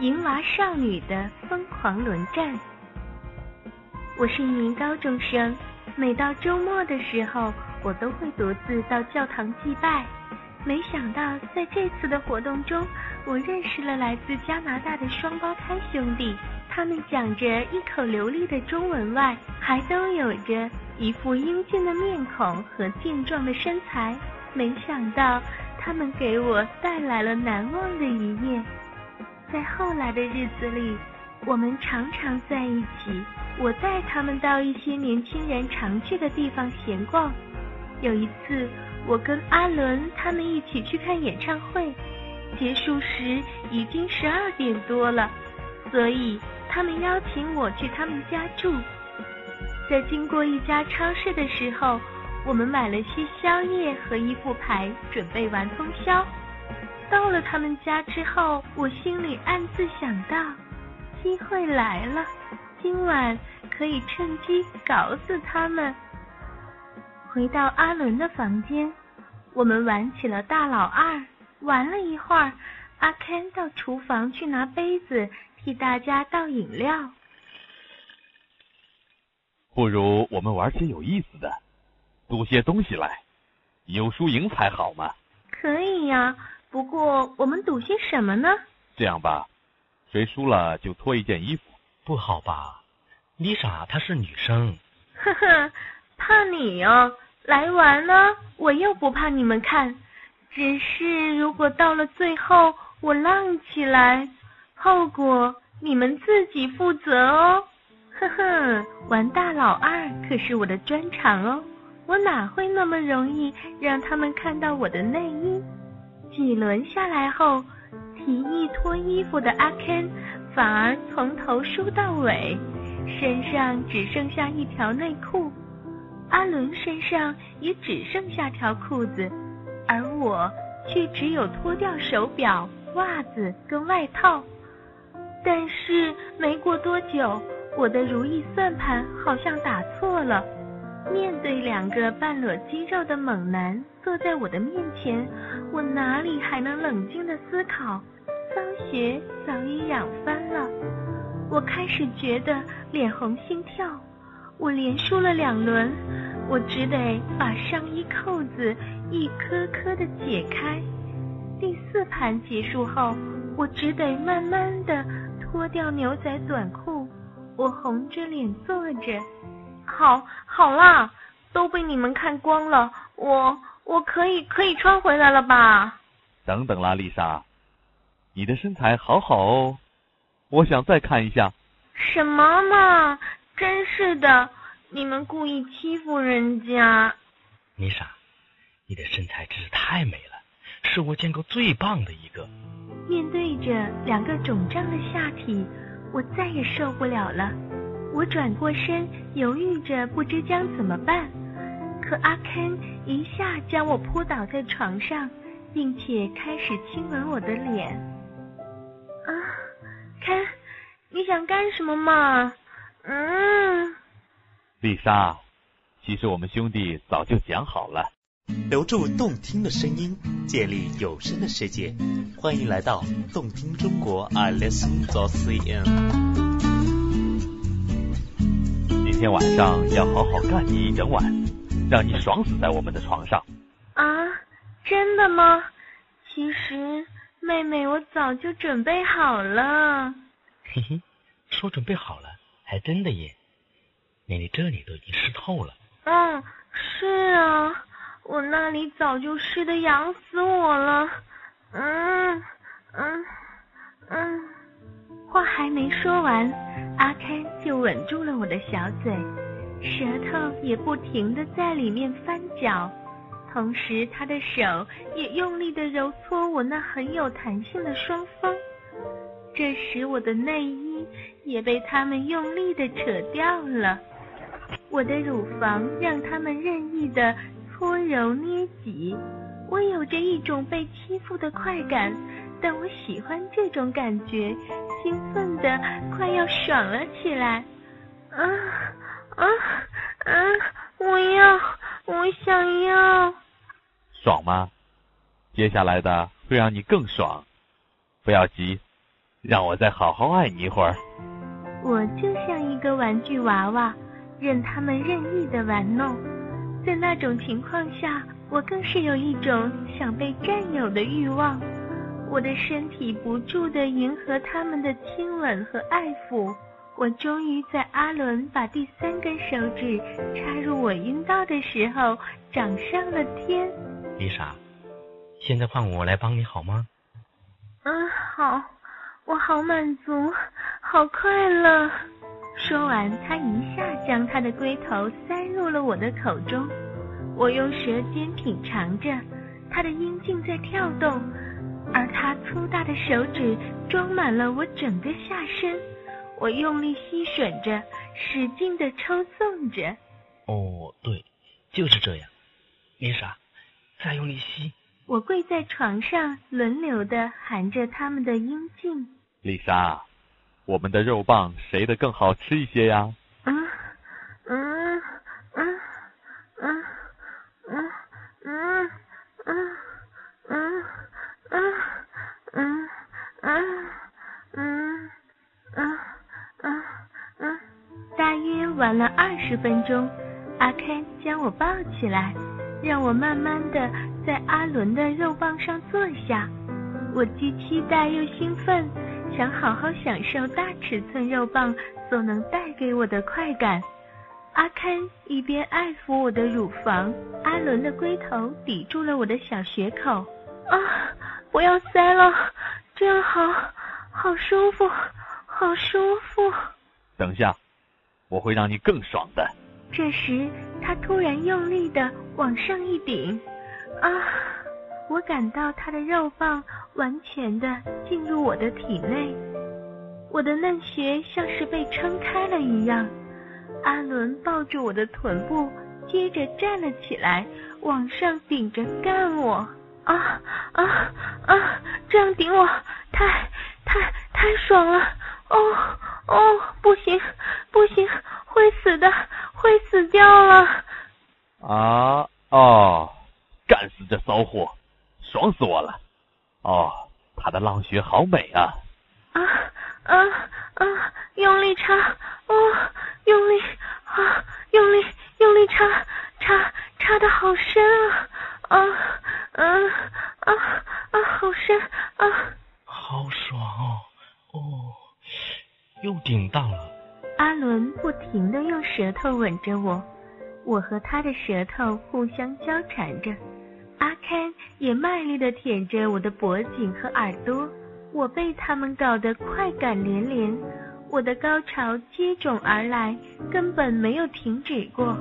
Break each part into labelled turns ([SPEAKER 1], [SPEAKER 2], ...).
[SPEAKER 1] 银娃少女的疯狂轮战。我是一名高中生，每到周末的时候，我都会独自到教堂祭拜。没想到在这次的活动中，我认识了来自加拿大的双胞胎兄弟。他们讲着一口流利的中文外，还都有着一副英俊的面孔和健壮的身材。没想到他们给我带来了难忘的一夜。在后来的日子里，我们常常在一起。我带他们到一些年轻人常去的地方闲逛。有一次，我跟阿伦他们一起去看演唱会，结束时已经十二点多了，所以他们邀请我去他们家住。在经过一家超市的时候，我们买了些宵夜和一副牌，准备玩通宵。到了他们家之后，我心里暗自想到，机会来了，今晚可以趁机搞死他们。回到阿伦的房间，我们玩起了大老二。玩了一会儿，阿 Ken 到厨房去拿杯子，替大家倒饮料。
[SPEAKER 2] 不如我们玩些有意思的，赌些东西来，有输赢才好嘛。
[SPEAKER 1] 可以呀。不过，我们赌些什么呢？
[SPEAKER 2] 这样吧，谁输了就脱一件衣服，
[SPEAKER 3] 不好吧？丽莎她是女生。
[SPEAKER 1] 呵呵，怕你哦，来玩呢，我又不怕你们看。只是如果到了最后我浪起来，后果你们自己负责哦。呵呵，玩大老二可是我的专长哦，我哪会那么容易让他们看到我的内衣？几轮下来后，提议脱衣服的阿 Ken 反而从头梳到尾，身上只剩下一条内裤；阿伦身上也只剩下条裤子，而我却只有脱掉手表、袜子跟外套。但是没过多久，我的如意算盘好像打错了。面对两个半裸肌肉的猛男坐在我的面前，我哪里还能冷静的思考？脏鞋早已痒翻了，我开始觉得脸红心跳。我连输了两轮，我只得把上衣扣子一颗颗的解开。第四盘结束后，我只得慢慢的脱掉牛仔短裤。我红着脸坐着。好，好啦，都被你们看光了，我我可以可以穿回来了吧？
[SPEAKER 2] 等等啦，丽莎，你的身材好好哦，我想再看一下。
[SPEAKER 1] 什么嘛，真是的，你们故意欺负人家。
[SPEAKER 3] 丽莎，你的身材真是太美了，是我见过最棒的一个。
[SPEAKER 1] 面对着两个肿胀的下体，我再也受不了了。我转过身，犹豫着不知将怎么办。可阿 Ken 一下将我扑倒在床上，并且开始亲吻我的脸。啊，Ken，你想干什么嘛？嗯。
[SPEAKER 2] 丽莎，其实我们兄弟早就讲好了。
[SPEAKER 4] 留住动听的声音，建立有声的世界。欢迎来到动听中国，I listen to CN。
[SPEAKER 2] 今天晚上要好好干你一整晚，让你爽死在我们的床上。
[SPEAKER 1] 啊，真的吗？其实，妹妹，我早就准备好了。
[SPEAKER 3] 嘿嘿，说准备好了，还真的耶，连你这里都已经湿透了。
[SPEAKER 1] 嗯，是啊，我那里早就湿的痒死我了。嗯嗯嗯，话还没说完。阿 k 就吻住了我的小嘴，舌头也不停的在里面翻搅，同时他的手也用力的揉搓我那很有弹性的双峰。这时我的内衣也被他们用力的扯掉了，我的乳房让他们任意的搓揉捏挤，我有着一种被欺负的快感，但我喜欢这种感觉，兴奋的快要爽了起来。啊啊啊！我要，我想要。
[SPEAKER 2] 爽吗？接下来的会让你更爽。不要急，让我再好好爱你一会儿。
[SPEAKER 1] 我就像一个玩具娃娃，任他们任意的玩弄。在那种情况下，我更是有一种想被占有的欲望。我的身体不住地迎合他们的亲吻和爱抚。我终于在阿伦把第三根手指插入我阴道的时候，长上了天。
[SPEAKER 3] 丽莎，现在换我来帮你好吗？
[SPEAKER 1] 嗯，好，我好满足，好快乐。说完，他一下将他的龟头塞入了我的口中。我用舌尖品尝着，他的阴茎在跳动，而他粗大的手指装满了我整个下身。我用力吸吮着，使劲的抽送着。
[SPEAKER 3] 哦，对，就是这样。丽莎，再用力吸。
[SPEAKER 1] 我跪在床上，轮流的含着他们的阴茎。
[SPEAKER 2] 丽莎，我们的肉棒谁的更好吃一些呀？
[SPEAKER 1] 十分钟，阿 k 将我抱起来。让我慢慢的在阿伦的肉棒上坐下，我既期待又兴奋，想好好享受大尺寸肉棒所能带给我的快感。阿堪一边爱抚我的乳房，阿伦的龟头抵住了我的小穴口。啊，不要塞了，这样好，好舒服，好舒服。
[SPEAKER 2] 等一下，我会让你更爽的。
[SPEAKER 1] 这时，他突然用力的往上一顶，啊！我感到他的肉棒完全的进入我的体内，我的嫩穴像是被撑开了一样。阿伦抱住我的臀部，接着站了起来，往上顶着干我。啊啊啊！这样顶我，太太太爽了！哦哦，不行不行，会死的。会死掉了！
[SPEAKER 2] 啊哦，干死这骚货，爽死我了！哦，他的浪穴好美啊！
[SPEAKER 1] 啊啊啊！用力插，哦，用力啊，用力用力插插插的好深啊！啊啊停的用舌头吻着我，我和他的舌头互相交缠着。阿堪也卖力的舔着我的脖颈和耳朵，我被他们搞得快感连连，我的高潮接踵而来，根本没有停止过。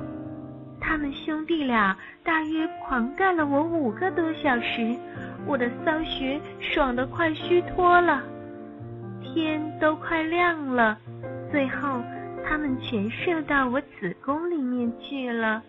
[SPEAKER 1] 他们兄弟俩大约狂干了我五个多小时，我的骚穴爽得快虚脱了，天都快亮了。最后，他们全射到我子宫里面去了。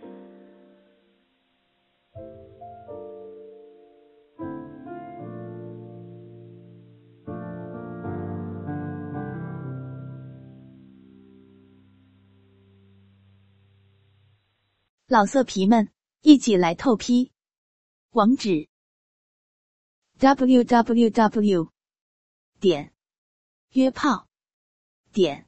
[SPEAKER 5] 老色皮们，一起来透批！网址：w w w. 点约炮点。